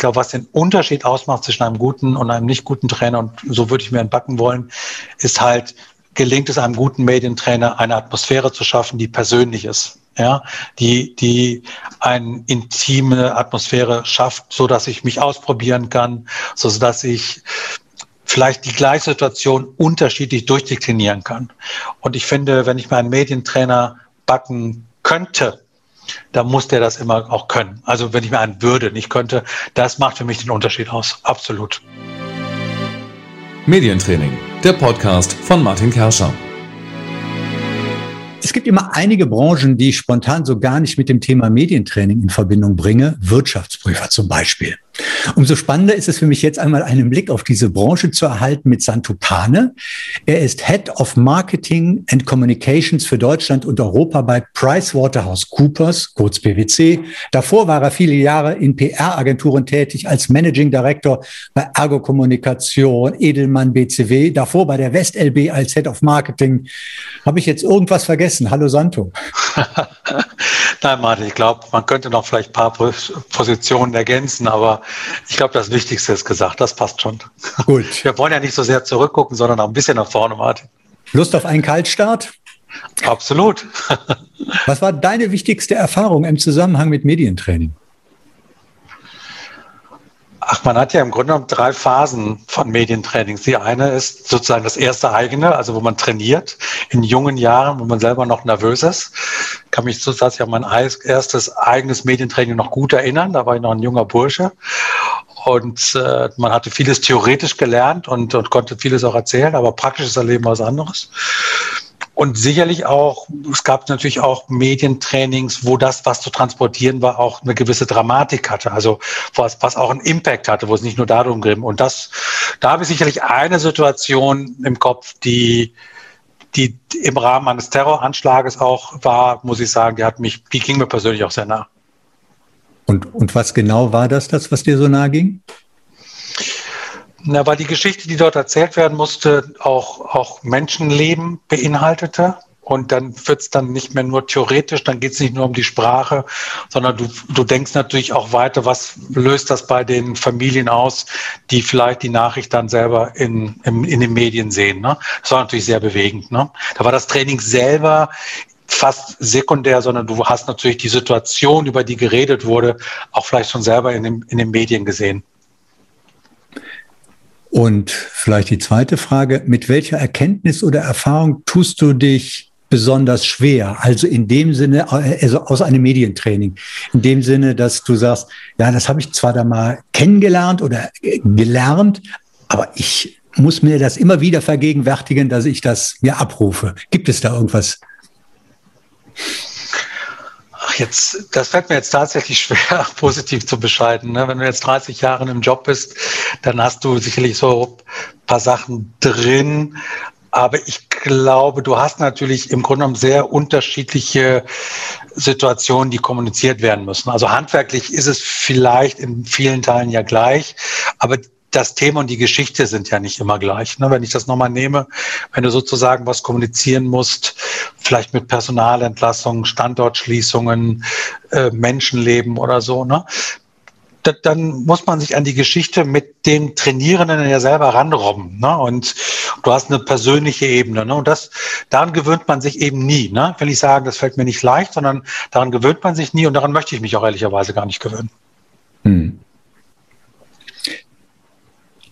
Ich glaube, was den Unterschied ausmacht zwischen einem guten und einem nicht guten Trainer, und so würde ich mir entbacken wollen, ist halt, gelingt es einem guten Medientrainer, eine Atmosphäre zu schaffen, die persönlich ist. Ja, die, die eine intime Atmosphäre schafft, so dass ich mich ausprobieren kann, so dass ich vielleicht die gleiche Situation unterschiedlich durchdeklinieren kann. Und ich finde, wenn ich mir einen Medientrainer backen könnte, dann muss der das immer auch können. Also wenn ich mir einen würde, nicht könnte, das macht für mich den Unterschied aus. Absolut. Medientraining, der Podcast von Martin Kerscher. Es gibt immer einige Branchen, die ich spontan so gar nicht mit dem Thema Medientraining in Verbindung bringe. Wirtschaftsprüfer zum Beispiel. Umso spannender ist es für mich jetzt einmal einen Blick auf diese Branche zu erhalten mit Santo Pane. Er ist Head of Marketing and Communications für Deutschland und Europa bei PricewaterhouseCoopers, kurz PwC. Davor war er viele Jahre in PR-Agenturen tätig als Managing Director bei Ergo Kommunikation, Edelmann BCW, davor bei der WestLB als Head of Marketing. Habe ich jetzt irgendwas vergessen? Hallo Santo. Nein, Martin, ich glaube, man könnte noch vielleicht ein paar Positionen ergänzen, aber ich glaube, das Wichtigste ist gesagt. Das passt schon. Gut. Wir wollen ja nicht so sehr zurückgucken, sondern auch ein bisschen nach vorne, Martin. Lust auf einen Kaltstart? Absolut. Was war deine wichtigste Erfahrung im Zusammenhang mit Medientraining? Ach, man hat ja im Grunde genommen drei Phasen von Medientrainings. Die eine ist sozusagen das erste eigene, also wo man trainiert in jungen Jahren, wo man selber noch nervös ist. Ich kann mich zusätzlich an mein erstes eigenes Medientraining noch gut erinnern. Da war ich noch ein junger Bursche. Und äh, man hatte vieles theoretisch gelernt und, und konnte vieles auch erzählen, aber praktisches Erleben was anderes. Und sicherlich auch, es gab natürlich auch Medientrainings, wo das, was zu transportieren war, auch eine gewisse Dramatik hatte. Also was, was auch einen Impact hatte, wo es nicht nur darum ging. Und das, da habe ich sicherlich eine Situation im Kopf, die, die im Rahmen eines Terroranschlages auch war, muss ich sagen, die hat mich, die ging mir persönlich auch sehr nah. Und, und was genau war das, das, was dir so nah ging? Na, weil die Geschichte, die dort erzählt werden musste, auch, auch Menschenleben beinhaltete. Und dann wird es dann nicht mehr nur theoretisch, dann geht es nicht nur um die Sprache, sondern du, du denkst natürlich auch weiter, was löst das bei den Familien aus, die vielleicht die Nachricht dann selber in, in, in den Medien sehen. Ne? Das war natürlich sehr bewegend. Ne? Da war das Training selber fast sekundär, sondern du hast natürlich die Situation, über die geredet wurde, auch vielleicht schon selber in, den, in den Medien gesehen. Und vielleicht die zweite Frage, mit welcher Erkenntnis oder Erfahrung tust du dich besonders schwer? Also in dem Sinne, also aus einem Medientraining, in dem Sinne, dass du sagst, ja, das habe ich zwar da mal kennengelernt oder gelernt, aber ich muss mir das immer wieder vergegenwärtigen, dass ich das mir abrufe. Gibt es da irgendwas? Ach, jetzt, das fällt mir jetzt tatsächlich schwer, positiv zu bescheiden. Ne? Wenn du jetzt 30 Jahre im Job bist, dann hast du sicherlich so ein paar Sachen drin. Aber ich glaube, du hast natürlich im Grunde genommen sehr unterschiedliche Situationen, die kommuniziert werden müssen. Also handwerklich ist es vielleicht in vielen Teilen ja gleich, aber das Thema und die Geschichte sind ja nicht immer gleich. Ne? Wenn ich das nochmal nehme, wenn du sozusagen was kommunizieren musst, vielleicht mit Personalentlassungen, Standortschließungen, äh, Menschenleben oder so, ne? dann muss man sich an die Geschichte mit den Trainierenden ja selber ranrobben. Ne? Und du hast eine persönliche Ebene. Ne? Und das, daran gewöhnt man sich eben nie. Ne? Ich will nicht sagen, das fällt mir nicht leicht, sondern daran gewöhnt man sich nie und daran möchte ich mich auch ehrlicherweise gar nicht gewöhnen. Hm.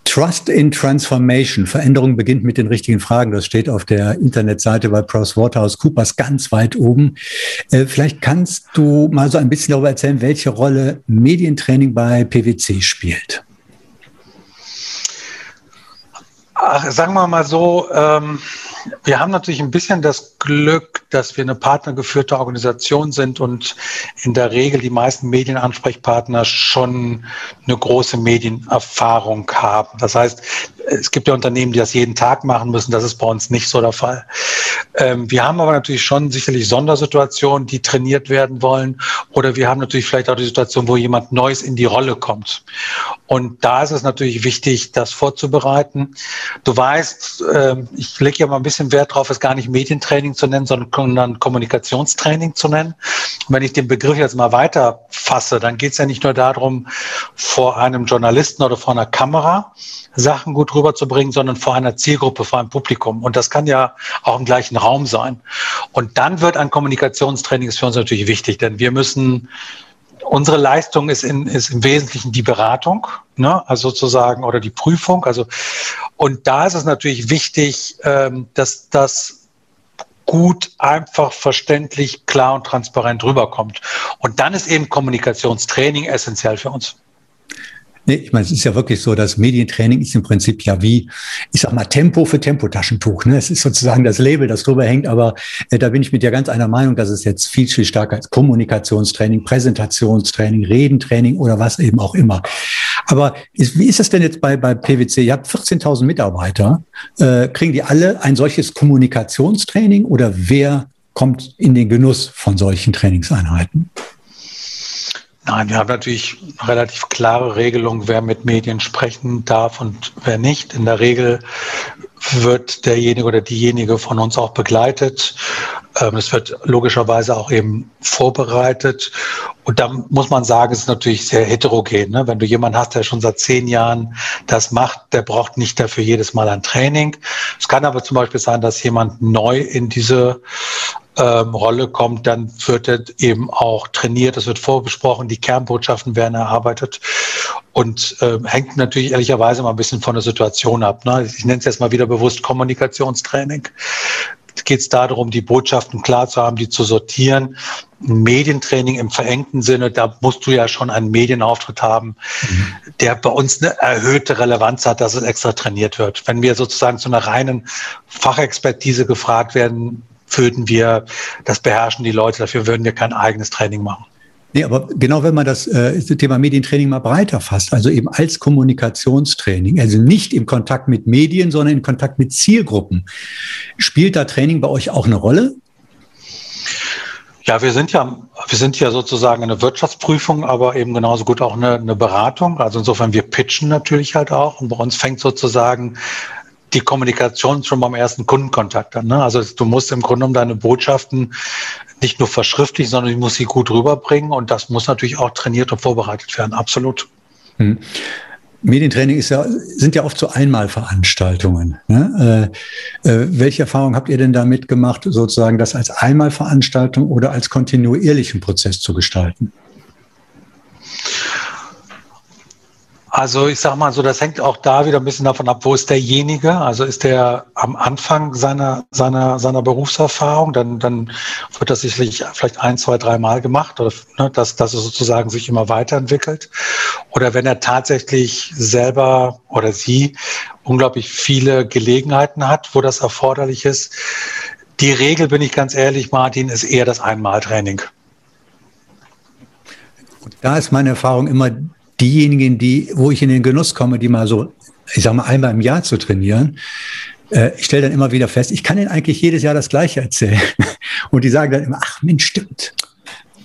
Trust in Transformation. Veränderung beginnt mit den richtigen Fragen. Das steht auf der Internetseite bei PricewaterhouseCoopers ganz weit oben. Äh, vielleicht kannst du mal so ein bisschen darüber erzählen, welche Rolle Medientraining bei PwC spielt. Ach, sagen wir mal so, ähm, wir haben natürlich ein bisschen das Glück, dass wir eine partnergeführte Organisation sind und in der Regel die meisten Medienansprechpartner schon eine große Medienerfahrung haben. Das heißt, es gibt ja Unternehmen, die das jeden Tag machen müssen. Das ist bei uns nicht so der Fall. Ähm, wir haben aber natürlich schon sicherlich Sondersituationen, die trainiert werden wollen. Oder wir haben natürlich vielleicht auch die Situation, wo jemand Neues in die Rolle kommt. Und da ist es natürlich wichtig, das vorzubereiten. Du weißt, äh, ich lege ja mal ein bisschen Wert drauf, es gar nicht Medientraining zu nennen, sondern Kommunikationstraining zu nennen. Und wenn ich den Begriff jetzt mal weiter fasse, dann geht es ja nicht nur darum, vor einem Journalisten oder vor einer Kamera Sachen gut rüberzubringen, sondern vor einer Zielgruppe, vor einem Publikum. Und das kann ja auch im gleichen Raum sein. Und dann wird ein Kommunikationstraining für uns natürlich wichtig, denn wir müssen unsere Leistung ist, in, ist im Wesentlichen die Beratung, ne? also sozusagen, oder die Prüfung. Also, und da ist es natürlich wichtig, ähm, dass das gut, einfach, verständlich, klar und transparent rüberkommt. Und dann ist eben Kommunikationstraining essentiell für uns. Nee, ich meine, es ist ja wirklich so, das Medientraining ist im Prinzip ja wie, ich sag mal, Tempo für Tempotaschentuch. Ne? Es ist sozusagen das Label, das drüber hängt, aber äh, da bin ich mit dir ganz einer Meinung, dass es jetzt viel, viel stärker als Kommunikationstraining, Präsentationstraining, Redentraining oder was eben auch immer. Aber ist, wie ist das denn jetzt bei, bei PwC? Ihr habt 14.000 Mitarbeiter. Äh, kriegen die alle ein solches Kommunikationstraining oder wer kommt in den Genuss von solchen Trainingseinheiten? Nein, wir haben natürlich relativ klare Regelungen, wer mit Medien sprechen darf und wer nicht. In der Regel wird derjenige oder diejenige von uns auch begleitet. Ähm, es wird logischerweise auch eben vorbereitet. Und da muss man sagen, es ist natürlich sehr heterogen. Ne? Wenn du jemanden hast, der schon seit zehn Jahren das macht, der braucht nicht dafür jedes Mal ein Training. Es kann aber zum Beispiel sein, dass jemand neu in diese ähm, Rolle kommt, dann wird er eben auch trainiert, es wird vorbesprochen, die Kernbotschaften werden erarbeitet und äh, hängt natürlich ehrlicherweise mal ein bisschen von der Situation ab. Ne? Ich nenne es jetzt mal wieder bewusst Kommunikationstraining. Geht es darum, die Botschaften klar zu haben, die zu sortieren. Medientraining im verengten Sinne, da musst du ja schon einen Medienauftritt haben, mhm. der bei uns eine erhöhte Relevanz hat, dass es extra trainiert wird. Wenn wir sozusagen zu einer reinen Fachexpertise gefragt werden, würden wir, das beherrschen die Leute, dafür würden wir kein eigenes Training machen. Nee, aber genau wenn man das, äh, das Thema Medientraining mal breiter fasst, also eben als Kommunikationstraining, also nicht im Kontakt mit Medien, sondern im Kontakt mit Zielgruppen, spielt da Training bei euch auch eine Rolle? Ja, wir sind ja, wir sind ja sozusagen eine Wirtschaftsprüfung, aber eben genauso gut auch eine, eine Beratung. Also insofern, wir pitchen natürlich halt auch. Und bei uns fängt sozusagen die Kommunikation schon beim ersten Kundenkontakt an. Ne? Also du musst im Grunde genommen deine Botschaften nicht nur verschriftlich, sondern du musst sie gut rüberbringen und das muss natürlich auch trainiert und vorbereitet werden, absolut. Hm. Medientraining ja, sind ja oft so Einmalveranstaltungen. Ne? Äh, äh, welche Erfahrung habt ihr denn damit gemacht, sozusagen das als Einmalveranstaltung oder als kontinuierlichen Prozess zu gestalten? Also ich sage mal so, das hängt auch da wieder ein bisschen davon ab, wo ist derjenige. Also ist der am Anfang seiner, seiner, seiner Berufserfahrung, dann, dann wird das sicherlich vielleicht ein, zwei, drei Mal gemacht, oder ne, dass, dass es sozusagen sich immer weiterentwickelt. Oder wenn er tatsächlich selber oder sie unglaublich viele Gelegenheiten hat, wo das erforderlich ist. Die Regel, bin ich ganz ehrlich, Martin, ist eher das Einmaltraining. Da ist meine Erfahrung immer diejenigen, die, wo ich in den Genuss komme, die mal so, ich sag mal, einmal im Jahr zu trainieren, äh, ich stelle dann immer wieder fest, ich kann ihnen eigentlich jedes Jahr das Gleiche erzählen. Und die sagen dann immer, ach Mensch, stimmt.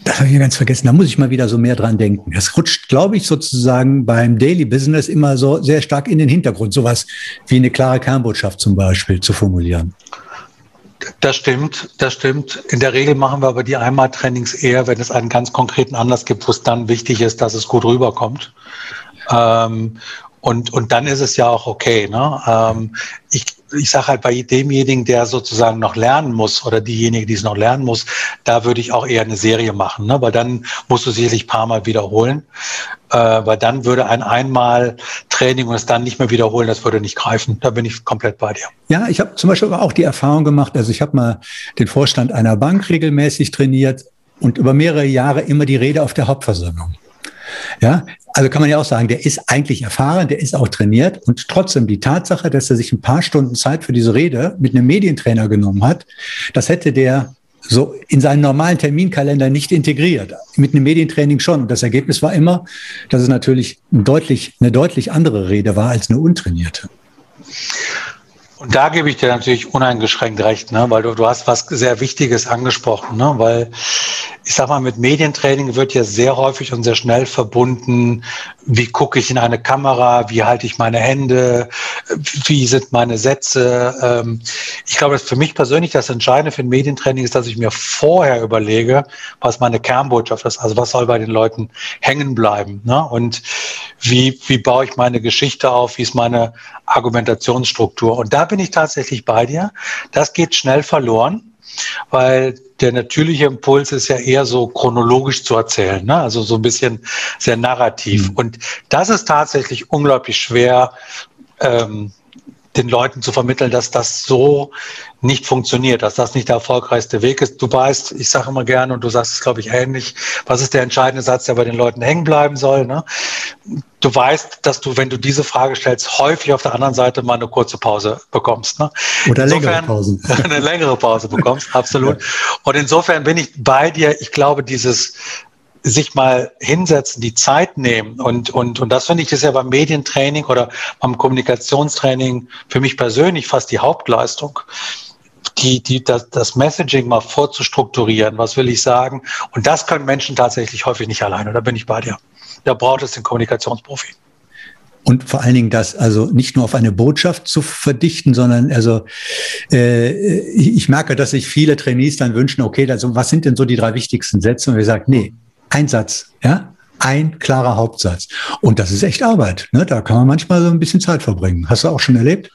Das habe ich ganz vergessen. Da muss ich mal wieder so mehr dran denken. Das rutscht, glaube ich, sozusagen beim Daily Business immer so sehr stark in den Hintergrund, sowas wie eine klare Kernbotschaft zum Beispiel zu formulieren. Das stimmt, das stimmt. In der Regel machen wir aber die Einmaltrainings eher, wenn es einen ganz konkreten Anlass gibt, wo es dann wichtig ist, dass es gut rüberkommt. Ähm, und, und dann ist es ja auch okay. Ne? Ähm, ich ich sage halt bei demjenigen, der sozusagen noch lernen muss oder diejenige, die es noch lernen muss, da würde ich auch eher eine Serie machen, ne? weil dann musst du sicherlich ein paar Mal wiederholen, äh, weil dann würde ein einmal Training und es dann nicht mehr wiederholen, das würde nicht greifen. Da bin ich komplett bei dir. Ja, ich habe zum Beispiel auch die Erfahrung gemacht, also ich habe mal den Vorstand einer Bank regelmäßig trainiert und über mehrere Jahre immer die Rede auf der Hauptversammlung. Ja, also kann man ja auch sagen, der ist eigentlich erfahren, der ist auch trainiert und trotzdem die Tatsache, dass er sich ein paar Stunden Zeit für diese Rede mit einem Medientrainer genommen hat, das hätte der so in seinen normalen Terminkalender nicht integriert. Mit einem Medientraining schon. Und das Ergebnis war immer, dass es natürlich deutlich, eine deutlich andere Rede war als eine untrainierte. Und da gebe ich dir natürlich uneingeschränkt recht, ne? weil du, du hast was sehr Wichtiges angesprochen, ne? weil ich sag mal, mit Medientraining wird ja sehr häufig und sehr schnell verbunden, wie gucke ich in eine Kamera, wie halte ich meine Hände, wie sind meine Sätze. Ähm, ich glaube, dass für mich persönlich das Entscheidende für ein Medientraining ist, dass ich mir vorher überlege, was meine Kernbotschaft ist, also was soll bei den Leuten hängen bleiben ne? und wie, wie baue ich meine Geschichte auf, wie ist meine Argumentationsstruktur. Und da bin ich tatsächlich bei dir. Das geht schnell verloren weil der natürliche Impuls ist ja eher so chronologisch zu erzählen, ne? also so ein bisschen sehr narrativ. Mhm. Und das ist tatsächlich unglaublich schwer, ähm, den Leuten zu vermitteln, dass das so nicht funktioniert, dass das nicht der erfolgreichste Weg ist. Du weißt, ich sage immer gerne und du sagst es, glaube ich, ähnlich, was ist der entscheidende Satz, der bei den Leuten hängen bleiben soll. Ne? Du weißt, dass du, wenn du diese Frage stellst, häufig auf der anderen Seite mal eine kurze Pause bekommst. Ne? Oder insofern, längere Pausen. eine längere Pause bekommst, absolut. Ja. Und insofern bin ich bei dir. Ich glaube, dieses sich mal hinsetzen, die Zeit nehmen. Und, und, und das finde ich ist ja beim Medientraining oder beim Kommunikationstraining für mich persönlich fast die Hauptleistung. Die, die, das, das Messaging mal vorzustrukturieren, was will ich sagen? Und das können Menschen tatsächlich häufig nicht alleine. Da bin ich bei dir. Da braucht es den Kommunikationsprofi. Und vor allen Dingen das also nicht nur auf eine Botschaft zu verdichten, sondern also äh, ich merke, dass sich viele Trainees dann wünschen, okay, also was sind denn so die drei wichtigsten Sätze? Und wir sagen, nee, ein Satz, ja, ein klarer Hauptsatz. Und das ist echt Arbeit. Ne? Da kann man manchmal so ein bisschen Zeit verbringen. Hast du auch schon erlebt?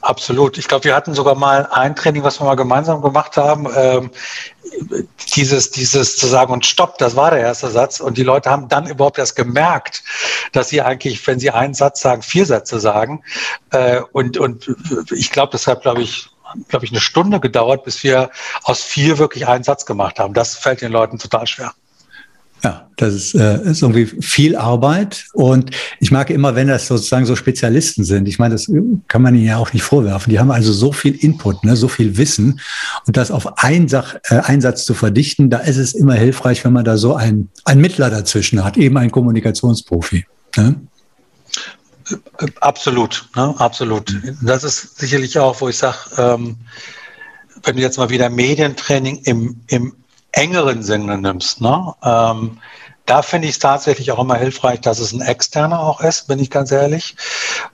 Absolut. Ich glaube, wir hatten sogar mal ein Training, was wir mal gemeinsam gemacht haben. Ähm, dieses, dieses zu sagen und stopp, das war der erste Satz. Und die Leute haben dann überhaupt erst gemerkt, dass sie eigentlich, wenn sie einen Satz sagen, vier Sätze sagen. Äh, und, und ich glaube, deshalb glaube ich, glaube ich, eine Stunde gedauert, bis wir aus vier wirklich einen Satz gemacht haben. Das fällt den Leuten total schwer. Ja, das ist, äh, ist irgendwie viel Arbeit und ich mag immer, wenn das sozusagen so Spezialisten sind. Ich meine, das kann man ihnen ja auch nicht vorwerfen. Die haben also so viel Input, ne, so viel Wissen und das auf einen Sach, äh, Einsatz zu verdichten, da ist es immer hilfreich, wenn man da so einen, einen Mittler dazwischen hat, eben einen Kommunikationsprofi. Ne? Absolut, ne, absolut. Das ist sicherlich auch, wo ich sage, ähm, wenn du jetzt mal wieder Medientraining im, im engeren Sinne nimmst, ne? Ähm, da finde ich es tatsächlich auch immer hilfreich, dass es ein externer auch ist, bin ich ganz ehrlich.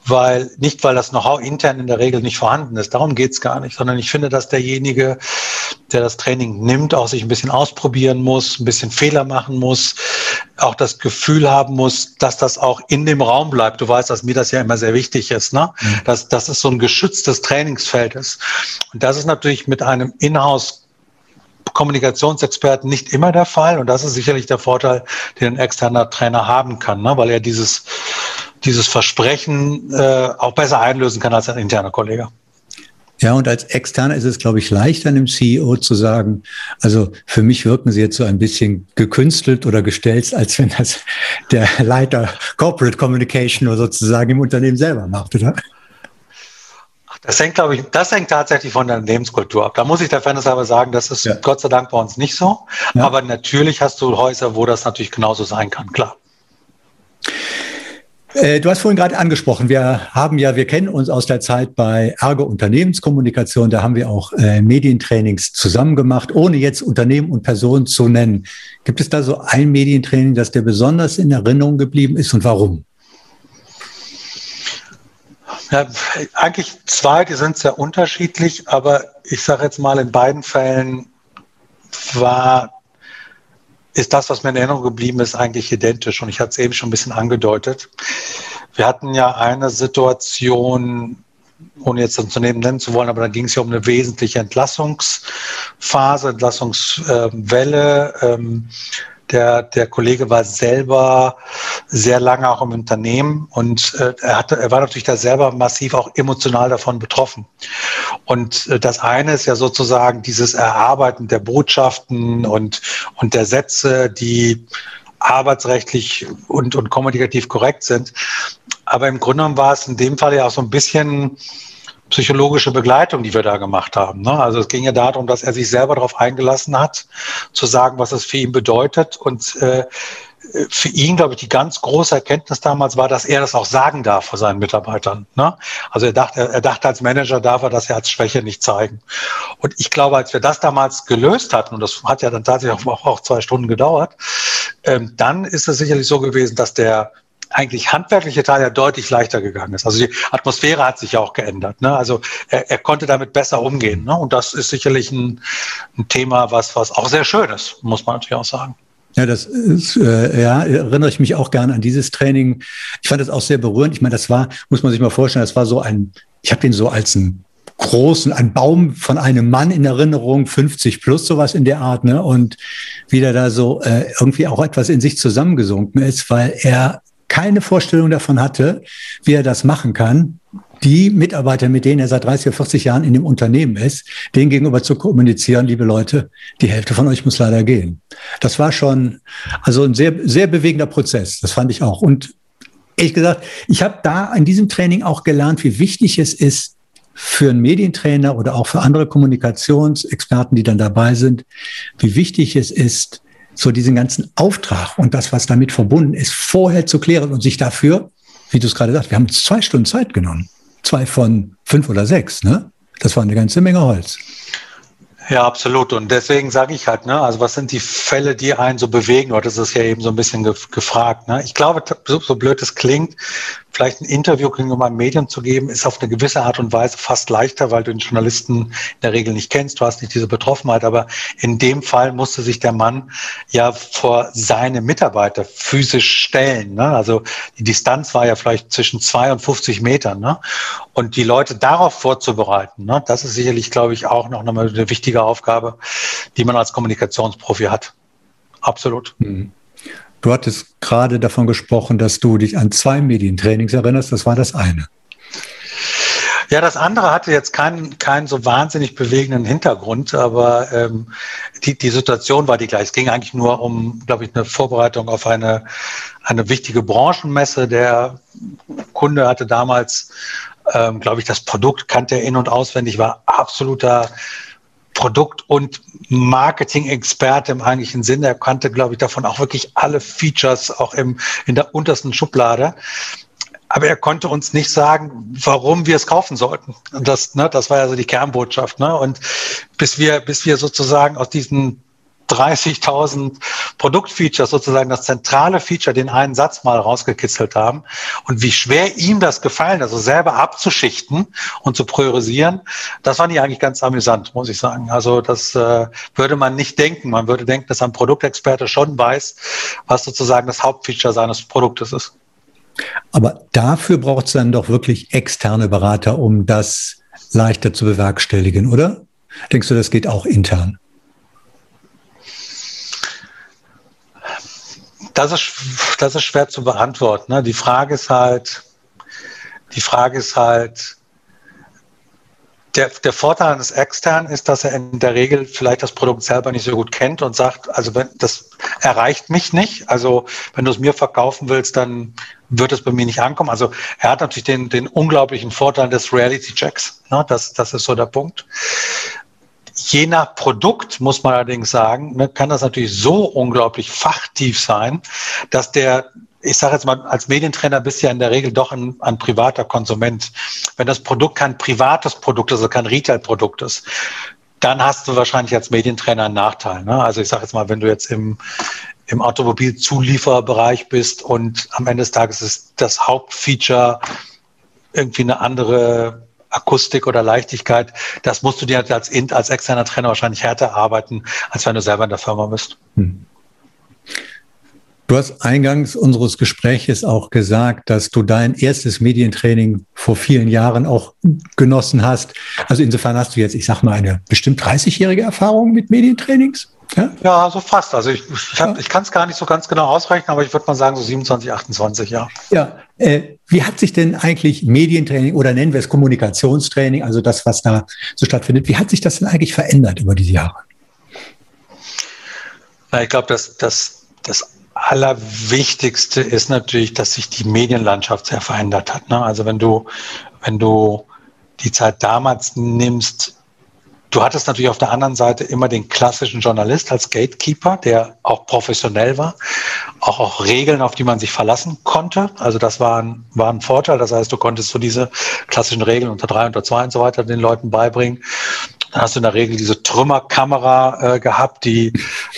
Weil, nicht weil das Know-how intern in der Regel nicht vorhanden ist, darum geht's gar nicht, sondern ich finde, dass derjenige, der das Training nimmt, auch sich ein bisschen ausprobieren muss, ein bisschen Fehler machen muss, auch das Gefühl haben muss, dass das auch in dem Raum bleibt. Du weißt, dass mir das ja immer sehr wichtig ist, ne? Mhm. Dass, dass es so ein geschütztes Trainingsfeld ist. Und das ist natürlich mit einem Inhouse Kommunikationsexperten nicht immer der Fall. Und das ist sicherlich der Vorteil, den ein externer Trainer haben kann, ne? weil er dieses, dieses Versprechen äh, auch besser einlösen kann als ein interner Kollege. Ja, und als Externer ist es, glaube ich, leichter einem CEO zu sagen, also für mich wirken Sie jetzt so ein bisschen gekünstelt oder gestellt, als wenn das der Leiter Corporate Communication oder sozusagen im Unternehmen selber macht, oder? Das hängt, glaube ich, das hängt tatsächlich von der Lebenskultur ab. Da muss ich der Fairness aber sagen, das ist ja. Gott sei Dank bei uns nicht so. Ja. Aber natürlich hast du Häuser, wo das natürlich genauso sein kann, klar. Äh, du hast vorhin gerade angesprochen, wir haben ja, wir kennen uns aus der Zeit bei Ergo Unternehmenskommunikation, da haben wir auch äh, Medientrainings zusammen gemacht, ohne jetzt Unternehmen und Personen zu nennen. Gibt es da so ein Medientraining, das dir besonders in Erinnerung geblieben ist und warum? Ja, eigentlich zwei, die sind sehr unterschiedlich, aber ich sage jetzt mal, in beiden Fällen war, ist das, was mir in Erinnerung geblieben ist, eigentlich identisch. Und ich hatte es eben schon ein bisschen angedeutet. Wir hatten ja eine Situation, ohne jetzt das Unternehmen nennen zu wollen, aber da ging es ja um eine wesentliche Entlassungsphase, Entlassungswelle. Ähm, der, der Kollege war selber sehr lange auch im Unternehmen und äh, er, hatte, er war natürlich da selber massiv auch emotional davon betroffen. Und äh, das eine ist ja sozusagen dieses Erarbeiten der Botschaften und, und der Sätze, die arbeitsrechtlich und, und kommunikativ korrekt sind. Aber im Grunde genommen war es in dem Fall ja auch so ein bisschen psychologische Begleitung, die wir da gemacht haben. Ne? Also es ging ja darum, dass er sich selber darauf eingelassen hat, zu sagen, was es für ihn bedeutet und äh, für ihn, glaube ich, die ganz große Erkenntnis damals war, dass er das auch sagen darf vor seinen Mitarbeitern. Ne? Also er dachte, er dachte, als Manager darf er das ja als Schwäche nicht zeigen. Und ich glaube, als wir das damals gelöst hatten, und das hat ja dann tatsächlich auch, auch zwei Stunden gedauert, ähm, dann ist es sicherlich so gewesen, dass der eigentlich handwerkliche Teil ja deutlich leichter gegangen ist. Also die Atmosphäre hat sich ja auch geändert. Ne? Also er, er konnte damit besser umgehen. Ne? Und das ist sicherlich ein, ein Thema, was, was auch sehr schön ist, muss man natürlich auch sagen. Ja, das ist, äh, ja, erinnere ich mich auch gerne an dieses Training. Ich fand das auch sehr berührend. Ich meine, das war, muss man sich mal vorstellen, das war so ein, ich habe den so als einen großen, ein Baum von einem Mann in Erinnerung, 50 plus sowas in der Art, ne? Und wie der da so äh, irgendwie auch etwas in sich zusammengesunken ist, weil er keine Vorstellung davon hatte, wie er das machen kann, die Mitarbeiter, mit denen er seit 30 oder 40 Jahren in dem Unternehmen ist, denen gegenüber zu kommunizieren, liebe Leute, die Hälfte von euch muss leider gehen. Das war schon also ein sehr, sehr bewegender Prozess. Das fand ich auch. Und ehrlich gesagt, ich habe da in diesem Training auch gelernt, wie wichtig es ist, für einen Medientrainer oder auch für andere Kommunikationsexperten, die dann dabei sind, wie wichtig es ist, so diesen ganzen Auftrag und das, was damit verbunden ist, vorher zu klären und sich dafür, wie du es gerade sagst, wir haben zwei Stunden Zeit genommen. Zwei von fünf oder sechs, ne? Das war eine ganze Menge Holz. Ja, absolut. Und deswegen sage ich halt, ne, also was sind die Fälle, die einen so bewegen? Oder das ist ja eben so ein bisschen gefragt. Ne? Ich glaube, so, so blöd es klingt, vielleicht ein Interview gegenüber einem Medium zu geben, ist auf eine gewisse Art und Weise fast leichter, weil du den Journalisten in der Regel nicht kennst, du hast nicht diese Betroffenheit. Aber in dem Fall musste sich der Mann ja vor seine Mitarbeiter physisch stellen. Ne? Also die Distanz war ja vielleicht zwischen zwei und 50 Metern. Ne? Und die Leute darauf vorzubereiten, ne? das ist sicherlich, glaube ich, auch noch eine wichtige Aufgabe, die man als Kommunikationsprofi hat. Absolut. Mhm. Du hattest gerade davon gesprochen, dass du dich an zwei Medientrainings erinnerst. Das war das eine. Ja, das andere hatte jetzt keinen, keinen so wahnsinnig bewegenden Hintergrund, aber ähm, die, die Situation war die gleich. Es ging eigentlich nur um, glaube ich, eine Vorbereitung auf eine, eine wichtige Branchenmesse. Der Kunde hatte damals, ähm, glaube ich, das Produkt kannte er in- und auswendig, war absoluter Produkt- und Marketing-Experte im eigentlichen Sinne. Er kannte, glaube ich, davon auch wirklich alle Features, auch im, in der untersten Schublade. Aber er konnte uns nicht sagen, warum wir es kaufen sollten. Und das, ne, das war also die Kernbotschaft. Ne? Und bis wir, bis wir sozusagen aus diesen 30.000 Produktfeatures sozusagen das zentrale Feature, den einen Satz mal rausgekitzelt haben. Und wie schwer ihm das gefallen, also selber abzuschichten und zu priorisieren, das fand ich eigentlich ganz amüsant, muss ich sagen. Also das äh, würde man nicht denken. Man würde denken, dass ein Produktexperte schon weiß, was sozusagen das Hauptfeature seines Produktes ist. Aber dafür braucht es dann doch wirklich externe Berater, um das leichter zu bewerkstelligen, oder? Denkst du, das geht auch intern? Das ist, das ist schwer zu beantworten. Ne? Die Frage ist halt, die Frage ist halt, der, der Vorteil eines externen ist, dass er in der Regel vielleicht das Produkt selber nicht so gut kennt und sagt, also wenn das erreicht mich nicht, also wenn du es mir verkaufen willst, dann wird es bei mir nicht ankommen. Also er hat natürlich den, den unglaublichen Vorteil des Reality-Checks. Ne? Das, das ist so der Punkt. Je nach Produkt, muss man allerdings sagen, ne, kann das natürlich so unglaublich fachtief sein, dass der ich sage jetzt mal, als Medientrainer bist du ja in der Regel doch ein, ein privater Konsument. Wenn das Produkt kein privates Produkt ist, also kein Retail-Produkt ist, dann hast du wahrscheinlich als Medientrainer einen Nachteil. Ne? Also ich sage jetzt mal, wenn du jetzt im, im Automobilzulieferbereich bist und am Ende des Tages ist das Hauptfeature irgendwie eine andere Akustik oder Leichtigkeit, das musst du dir als, als externer Trainer wahrscheinlich härter arbeiten, als wenn du selber in der Firma bist. Hm. Du hast eingangs unseres Gespräches auch gesagt, dass du dein erstes Medientraining vor vielen Jahren auch genossen hast. Also insofern hast du jetzt, ich sag mal, eine bestimmt 30-jährige Erfahrung mit Medientrainings. Ja, ja so fast. Also ich, ich, ja. ich kann es gar nicht so ganz genau ausrechnen, aber ich würde mal sagen so 27, 28, ja. Ja, äh, wie hat sich denn eigentlich Medientraining oder nennen wir es Kommunikationstraining, also das, was da so stattfindet, wie hat sich das denn eigentlich verändert über diese Jahre? Na, ich glaube, dass das, das Allerwichtigste ist natürlich, dass sich die Medienlandschaft sehr verändert hat. Ne? Also wenn du, wenn du die Zeit damals nimmst, Du hattest natürlich auf der anderen Seite immer den klassischen Journalist als Gatekeeper, der auch professionell war, auch, auch Regeln, auf die man sich verlassen konnte. Also das war ein, war ein Vorteil. Das heißt, du konntest so diese klassischen Regeln unter drei, unter zwei und so weiter den Leuten beibringen. Dann hast du in der Regel diese Trümmerkamera äh, gehabt, die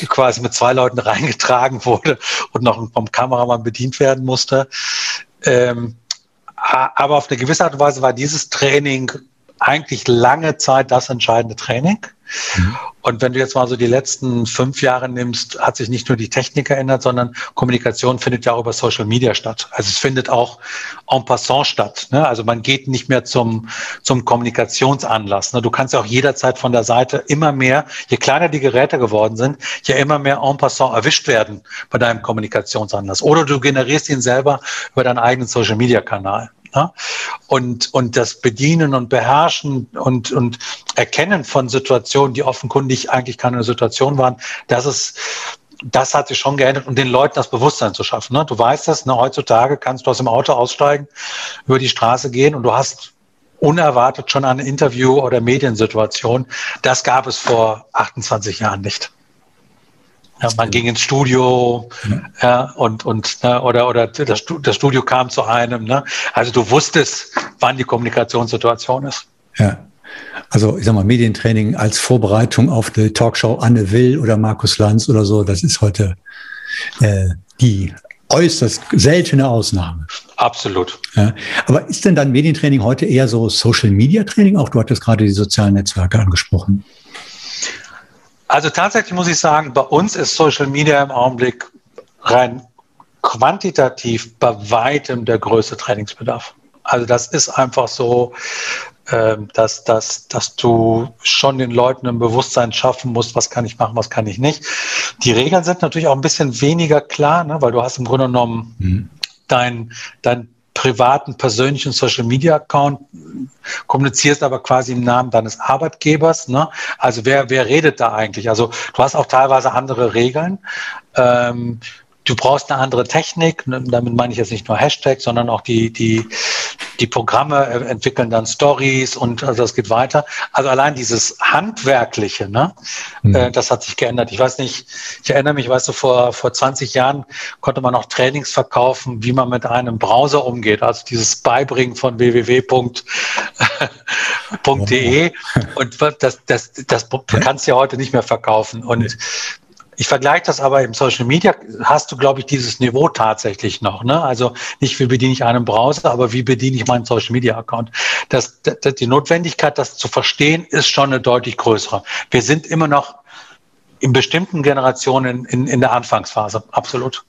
quasi mit zwei Leuten reingetragen wurde und noch vom Kameramann bedient werden musste. Ähm, aber auf eine gewisse Art und Weise war dieses Training eigentlich lange Zeit das entscheidende Training. Mhm. Und wenn du jetzt mal so die letzten fünf Jahre nimmst, hat sich nicht nur die Technik geändert, sondern Kommunikation findet ja auch über Social Media statt. Also es findet auch en passant statt. Ne? Also man geht nicht mehr zum, zum Kommunikationsanlass. Ne? Du kannst ja auch jederzeit von der Seite immer mehr, je kleiner die Geräte geworden sind, ja immer mehr en passant erwischt werden bei deinem Kommunikationsanlass. Oder du generierst ihn selber über deinen eigenen Social Media Kanal. Ne? Und, und das Bedienen und Beherrschen und, und Erkennen von Situationen, die offenkundig eigentlich keine Situation waren, das ist, das hat sich schon geändert und den Leuten das Bewusstsein zu schaffen. Ne? Du weißt das, ne? heutzutage kannst du aus dem Auto aussteigen, über die Straße gehen und du hast unerwartet schon eine Interview- oder Mediensituation. Das gab es vor 28 Jahren nicht. Ja, man ging ins Studio ja. und, und ne, oder, oder das, das Studio kam zu einem. Ne? Also du wusstest, wann die Kommunikationssituation ist. Ja. Also ich sag mal, Medientraining als Vorbereitung auf die Talkshow Anne Will oder Markus Lanz oder so, das ist heute äh, die äußerst seltene Ausnahme. Absolut. Ja. Aber ist denn dann Medientraining heute eher so Social Media Training? Auch du hattest gerade die sozialen Netzwerke angesprochen. Also tatsächlich muss ich sagen, bei uns ist Social Media im Augenblick rein quantitativ bei weitem der größte Trainingsbedarf. Also das ist einfach so, ähm, dass, dass, dass du schon den Leuten ein Bewusstsein schaffen musst, was kann ich machen, was kann ich nicht. Die Regeln sind natürlich auch ein bisschen weniger klar, ne, weil du hast im Grunde genommen mhm. dein, dein privaten, persönlichen Social Media Account, kommunizierst aber quasi im Namen deines Arbeitgebers. Ne? Also wer, wer redet da eigentlich? Also du hast auch teilweise andere Regeln. Ähm, du brauchst eine andere Technik. Ne, damit meine ich jetzt nicht nur Hashtag, sondern auch die, die, die Programme entwickeln dann Stories und also das geht weiter. Also allein dieses Handwerkliche, ne, mhm. äh, das hat sich geändert. Ich weiß nicht, ich erinnere mich, weißt du, vor, vor 20 Jahren konnte man noch Trainings verkaufen, wie man mit einem Browser umgeht. Also dieses Beibringen von www.de. und das, das, das kannst du ja heute nicht mehr verkaufen. Und ich vergleiche das aber im Social Media, hast du, glaube ich, dieses Niveau tatsächlich noch. Ne? Also nicht, wie bediene ich einen Browser, aber wie bediene ich meinen Social Media Account. Das, das, die Notwendigkeit, das zu verstehen, ist schon eine deutlich größere. Wir sind immer noch in bestimmten Generationen in, in der Anfangsphase, absolut.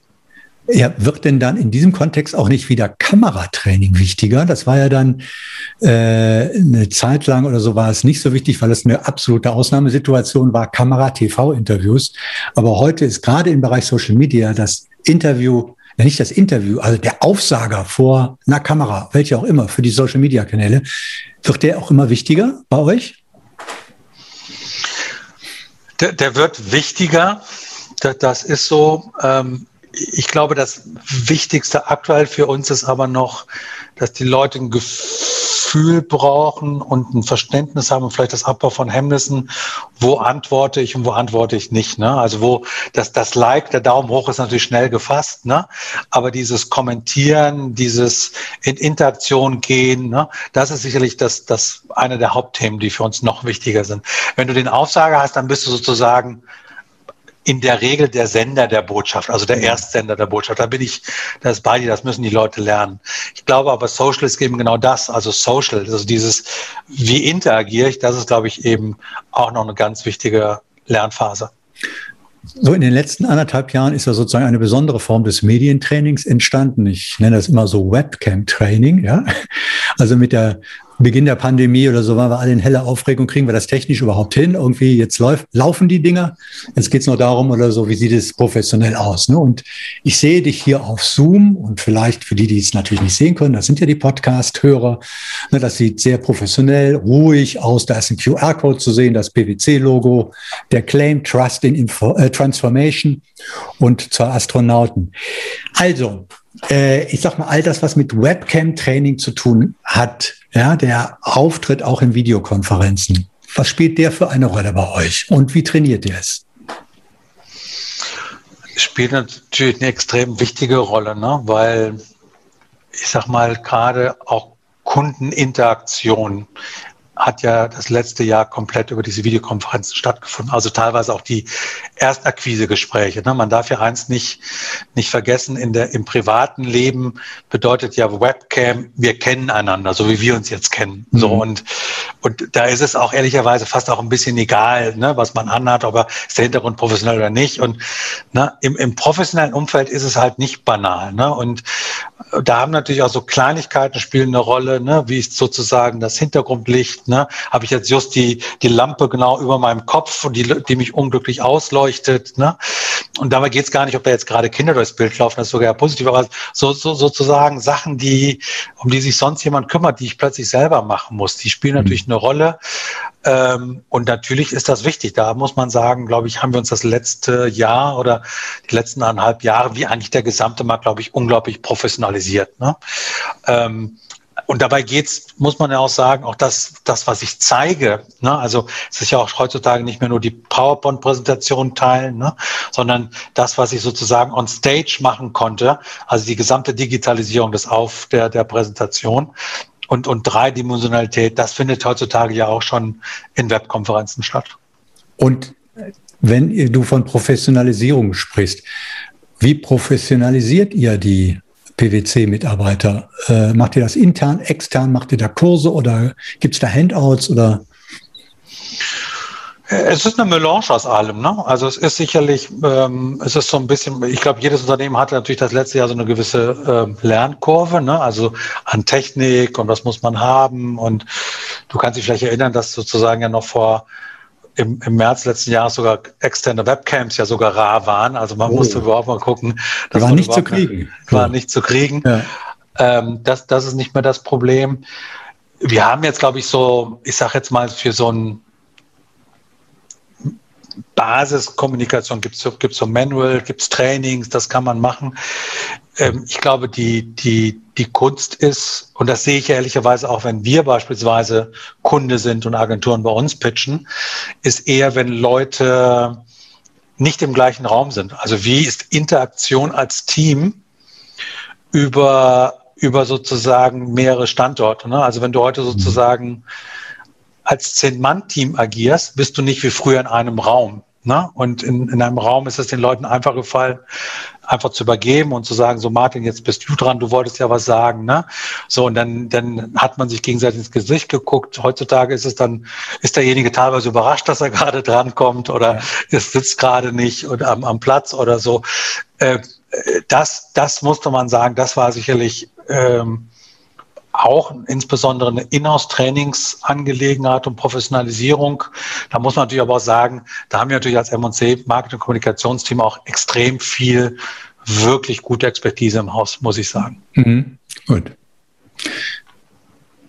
Ja, wird denn dann in diesem Kontext auch nicht wieder Kameratraining wichtiger? Das war ja dann äh, eine Zeit lang oder so war es nicht so wichtig, weil es eine absolute Ausnahmesituation war, Kamera-TV-Interviews. Aber heute ist gerade im Bereich Social Media das Interview, ja nicht das Interview, also der Aufsager vor einer Kamera, welche auch immer, für die Social-Media-Kanäle, wird der auch immer wichtiger bei euch? Der, der wird wichtiger. Das ist so. Ähm ich glaube, das Wichtigste aktuell für uns ist aber noch, dass die Leute ein Gefühl brauchen und ein Verständnis haben, vielleicht das Abbau von Hemmnissen, wo antworte ich und wo antworte ich nicht. Ne? Also wo das, das Like, der Daumen hoch ist natürlich schnell gefasst, ne? aber dieses Kommentieren, dieses in Interaktion gehen, ne? das ist sicherlich das, das eine der Hauptthemen, die für uns noch wichtiger sind. Wenn du den Aufsager hast, dann bist du sozusagen in der Regel der Sender der Botschaft, also der Erstsender der Botschaft. Da bin ich, das ist bei dir, das müssen die Leute lernen. Ich glaube aber, Social ist eben genau das, also Social, also dieses, wie interagiere ich, das ist, glaube ich, eben auch noch eine ganz wichtige Lernphase. So in den letzten anderthalb Jahren ist ja sozusagen eine besondere Form des Medientrainings entstanden. Ich nenne das immer so Webcam-Training, ja. Also mit der Beginn der Pandemie oder so waren wir alle in heller Aufregung, kriegen wir das technisch überhaupt hin? Irgendwie jetzt läuft, laufen die Dinger. Jetzt geht's nur darum oder so, wie sieht es professionell aus? Ne? Und ich sehe dich hier auf Zoom und vielleicht für die, die es natürlich nicht sehen können, das sind ja die Podcast-Hörer. Ne, das sieht sehr professionell, ruhig aus. Da ist ein QR-Code zu sehen, das PwC-Logo, der Claim Trust in Info, äh, Transformation und zur Astronauten. Also, äh, ich sag mal, all das, was mit Webcam-Training zu tun hat, ja, der Auftritt auch in Videokonferenzen. Was spielt der für eine Rolle bei euch und wie trainiert ihr es? Spielt natürlich eine extrem wichtige Rolle, ne? weil ich sag mal, gerade auch Kundeninteraktion hat ja das letzte Jahr komplett über diese Videokonferenzen stattgefunden. Also teilweise auch die Erstakquise-Gespräche. Ne? Man darf ja eins nicht, nicht vergessen, in der, im privaten Leben bedeutet ja Webcam, wir kennen einander, so wie wir uns jetzt kennen. Mhm. So und, und da ist es auch ehrlicherweise fast auch ein bisschen egal, ne, was man anhat, ob er ist der Hintergrund professionell oder nicht. Und ne, im, im professionellen Umfeld ist es halt nicht banal. Ne? Und da haben natürlich auch so Kleinigkeiten spielen eine Rolle, ne? wie ist sozusagen das Hintergrundlicht, ne? habe ich jetzt just die, die Lampe genau über meinem Kopf, die, die mich unglücklich ausleuchtet. Ne? Und dabei geht es gar nicht, ob da jetzt gerade Kinder durchs Bild laufen, das ist sogar positiv, aber so, so, sozusagen Sachen, die, um die sich sonst jemand kümmert, die ich plötzlich selber machen muss, die spielen mhm. natürlich eine Rolle. Ähm, und natürlich ist das wichtig. Da muss man sagen, glaube ich, haben wir uns das letzte Jahr oder die letzten eineinhalb Jahre, wie eigentlich der gesamte Markt, glaube ich, unglaublich professionalisiert. Ne? Ähm, und dabei geht's, muss man ja auch sagen, auch das, das was ich zeige. Ne? Also es ist ja auch heutzutage nicht mehr nur die PowerPoint-Präsentation teilen, ne? sondern das, was ich sozusagen on Stage machen konnte, also die gesamte Digitalisierung des Auf der, der Präsentation und, und Dreidimensionalität, das findet heutzutage ja auch schon in Webkonferenzen statt. Und wenn du von Professionalisierung sprichst, wie professionalisiert ihr die PwC-Mitarbeiter? Äh, macht ihr das intern, extern? Macht ihr da Kurse oder gibt es da Handouts oder? Es ist eine Melange aus allem. Ne? Also es ist sicherlich, ähm, es ist so ein bisschen, ich glaube, jedes Unternehmen hatte natürlich das letzte Jahr so eine gewisse äh, Lernkurve, ne? also an Technik und was muss man haben. Und du kannst dich vielleicht erinnern, dass sozusagen ja noch vor im, im März letzten Jahres sogar externe Webcams ja sogar rar waren. Also man oh. musste überhaupt mal gucken. Das war nicht zu kriegen. War nicht zu kriegen. Ja. Ähm, das, das ist nicht mehr das Problem. Wir haben jetzt, glaube ich, so, ich sage jetzt mal, für so ein Basiskommunikation gibt es gibt's so Manual, gibt es Trainings, das kann man machen. Ähm, ich glaube, die, die, die Kunst ist, und das sehe ich ehrlicherweise auch, wenn wir beispielsweise Kunde sind und Agenturen bei uns pitchen, ist eher, wenn Leute nicht im gleichen Raum sind. Also wie ist Interaktion als Team über, über sozusagen mehrere Standorte? Ne? Also wenn du heute sozusagen als Zehn-Mann-Team agierst, bist du nicht wie früher in einem Raum. Ne? Und in, in einem Raum ist es den Leuten einfach gefallen, einfach zu übergeben und zu sagen, so Martin, jetzt bist du dran, du wolltest ja was sagen. Ne? So, und dann, dann hat man sich gegenseitig ins Gesicht geguckt. Heutzutage ist es dann, ist derjenige teilweise überrascht, dass er gerade drankommt oder ja. es sitzt gerade nicht oder am, am Platz oder so. Äh, das, das musste man sagen, das war sicherlich ähm, auch insbesondere eine Inhouse-Trainingsangelegenheit und Professionalisierung. Da muss man natürlich aber auch sagen, da haben wir natürlich als M&C Marketing- und Kommunikationsteam auch extrem viel wirklich gute Expertise im Haus, muss ich sagen. Mhm. Gut.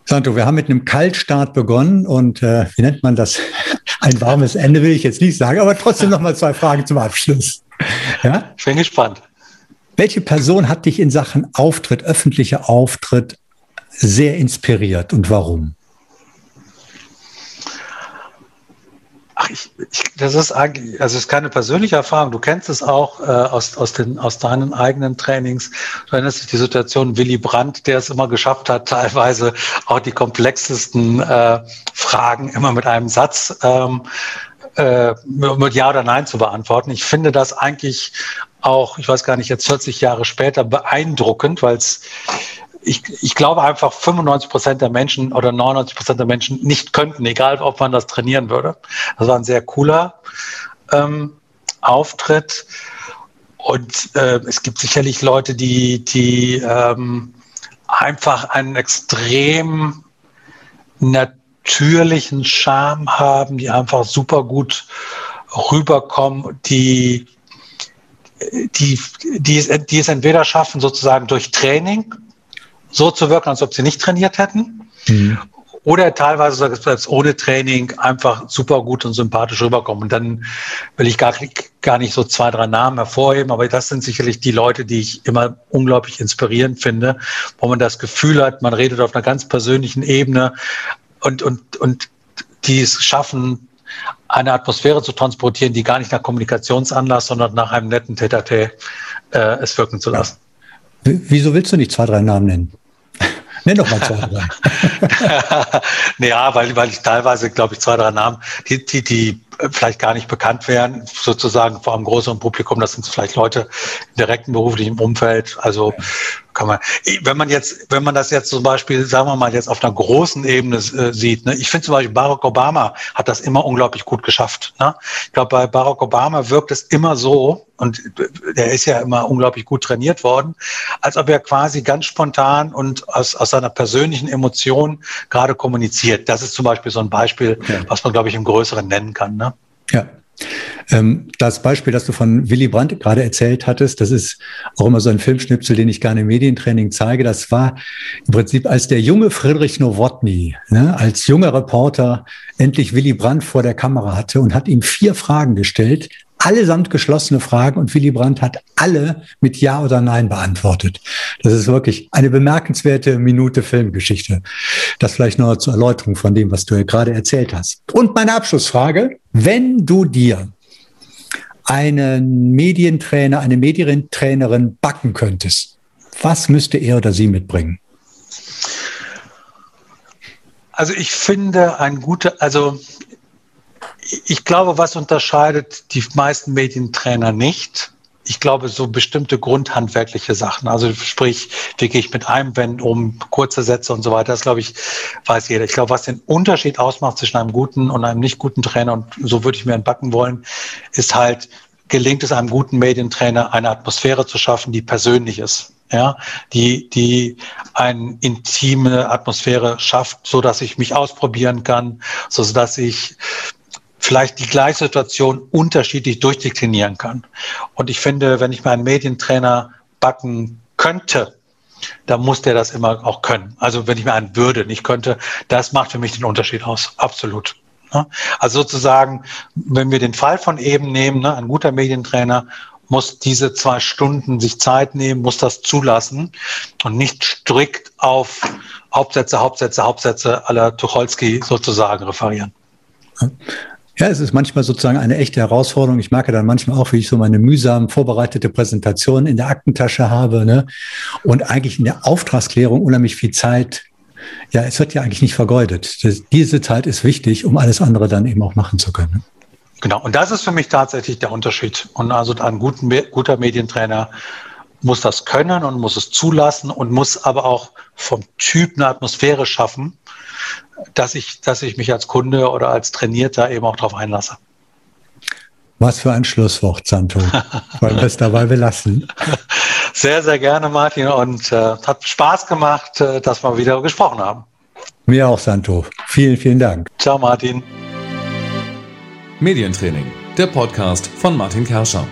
Santo, wir haben mit einem Kaltstart begonnen und äh, wie nennt man das? Ein warmes Ende will ich jetzt nicht sagen, aber trotzdem noch mal zwei Fragen zum Abschluss. Ja? Ich bin gespannt. Welche Person hat dich in Sachen Auftritt, öffentlicher Auftritt sehr inspiriert und warum? Ach, ich, ich, das ist eigentlich, also es ist keine persönliche Erfahrung. Du kennst es auch äh, aus, aus, den, aus deinen eigenen Trainings. Du erinnerst dich die Situation Willy Brandt, der es immer geschafft hat, teilweise auch die komplexesten äh, Fragen immer mit einem Satz ähm, äh, mit Ja oder Nein zu beantworten. Ich finde das eigentlich auch, ich weiß gar nicht, jetzt 40 Jahre später beeindruckend, weil es ich, ich glaube einfach 95 Prozent der Menschen oder 99 Prozent der Menschen nicht könnten, egal ob man das trainieren würde. Das war ein sehr cooler ähm, Auftritt. Und äh, es gibt sicherlich Leute, die, die ähm, einfach einen extrem natürlichen Charme haben, die einfach super gut rüberkommen, die, die, die, es, die es entweder schaffen, sozusagen durch Training so zu wirken, als ob sie nicht trainiert hätten. Mhm. Oder teilweise selbst ohne Training einfach super gut und sympathisch rüberkommen. Und dann will ich gar, gar nicht so zwei, drei Namen hervorheben, aber das sind sicherlich die Leute, die ich immer unglaublich inspirierend finde, wo man das Gefühl hat, man redet auf einer ganz persönlichen Ebene und, und, und die es schaffen, eine Atmosphäre zu transportieren, die gar nicht nach Kommunikationsanlass, sondern nach einem netten Tete äh, es wirken zu lassen. Wieso willst du nicht zwei, drei Namen nennen? Nenn doch mal zwei, drei. ja, weil, weil ich teilweise, glaube ich, zwei, drei Namen, die, die, die vielleicht gar nicht bekannt wären, sozusagen vor einem größeren Publikum. Das sind vielleicht Leute im direkten beruflichen Umfeld. Also kann man, wenn man jetzt, wenn man das jetzt zum Beispiel, sagen wir mal, jetzt auf einer großen Ebene äh, sieht, ne? ich finde zum Beispiel Barack Obama hat das immer unglaublich gut geschafft. Ne? Ich glaube, bei Barack Obama wirkt es immer so, und der ist ja immer unglaublich gut trainiert worden, als ob er quasi ganz spontan und aus, aus seiner persönlichen Emotion gerade kommuniziert. Das ist zum Beispiel so ein Beispiel, ja. was man, glaube ich, im Größeren nennen kann. Ne? Ja. Ähm, das Beispiel, das du von Willy Brandt gerade erzählt hattest, das ist auch immer so ein Filmschnipsel, den ich gerne im Medientraining zeige. Das war im Prinzip, als der junge Friedrich Nowotny, ne, als junger Reporter endlich Willy Brandt vor der Kamera hatte und hat ihm vier Fragen gestellt, allesamt geschlossene Fragen und Willy Brandt hat alle mit Ja oder Nein beantwortet. Das ist wirklich eine bemerkenswerte Minute Filmgeschichte. Das vielleicht noch zur Erläuterung von dem, was du gerade erzählt hast. Und meine Abschlussfrage, wenn du dir einen Medientrainer, eine Medientrainerin backen könntest, was müsste er oder sie mitbringen? Also ich finde ein guter, also ich glaube, was unterscheidet die meisten Medientrainer nicht? Ich glaube, so bestimmte grundhandwerkliche Sachen. Also sprich, wie gehe ich mit Einwänden um, kurze Sätze und so weiter. Das glaube ich, weiß jeder. Ich glaube, was den Unterschied ausmacht zwischen einem guten und einem nicht guten Trainer, und so würde ich mir entbacken wollen, ist halt, gelingt es einem guten Medientrainer, eine Atmosphäre zu schaffen, die persönlich ist ja, die, die eine intime Atmosphäre schafft, so dass ich mich ausprobieren kann, so dass ich vielleicht die gleiche Situation unterschiedlich durchdeklinieren kann. Und ich finde, wenn ich mir einen Medientrainer backen könnte, dann muss der das immer auch können. Also wenn ich mir einen würde, nicht könnte, das macht für mich den Unterschied aus. Absolut. Also sozusagen, wenn wir den Fall von eben nehmen, ne, ein guter Medientrainer muss diese zwei Stunden sich Zeit nehmen, muss das zulassen und nicht strikt auf Hauptsätze, Hauptsätze, Hauptsätze aller Tucholsky sozusagen referieren. Ja, es ist manchmal sozusagen eine echte Herausforderung. Ich merke dann manchmal auch, wie ich so meine mühsam vorbereitete Präsentation in der Aktentasche habe ne? und eigentlich in der Auftragsklärung unheimlich viel Zeit. Ja, es wird ja eigentlich nicht vergeudet. Das, diese Zeit ist wichtig, um alles andere dann eben auch machen zu können. Genau, und das ist für mich tatsächlich der Unterschied. Und also ein guten, guter Medientrainer muss das können und muss es zulassen und muss aber auch vom Typ eine Atmosphäre schaffen, dass ich, dass ich mich als Kunde oder als Trainierter eben auch darauf einlasse. Was für ein Schlusswort, Santo. Wollen wir es dabei belassen? Sehr, sehr gerne, Martin. Und äh, hat Spaß gemacht, äh, dass wir wieder gesprochen haben. Mir auch, Santo. Vielen, vielen Dank. Ciao, Martin. Medientraining, der Podcast von Martin Kerscher.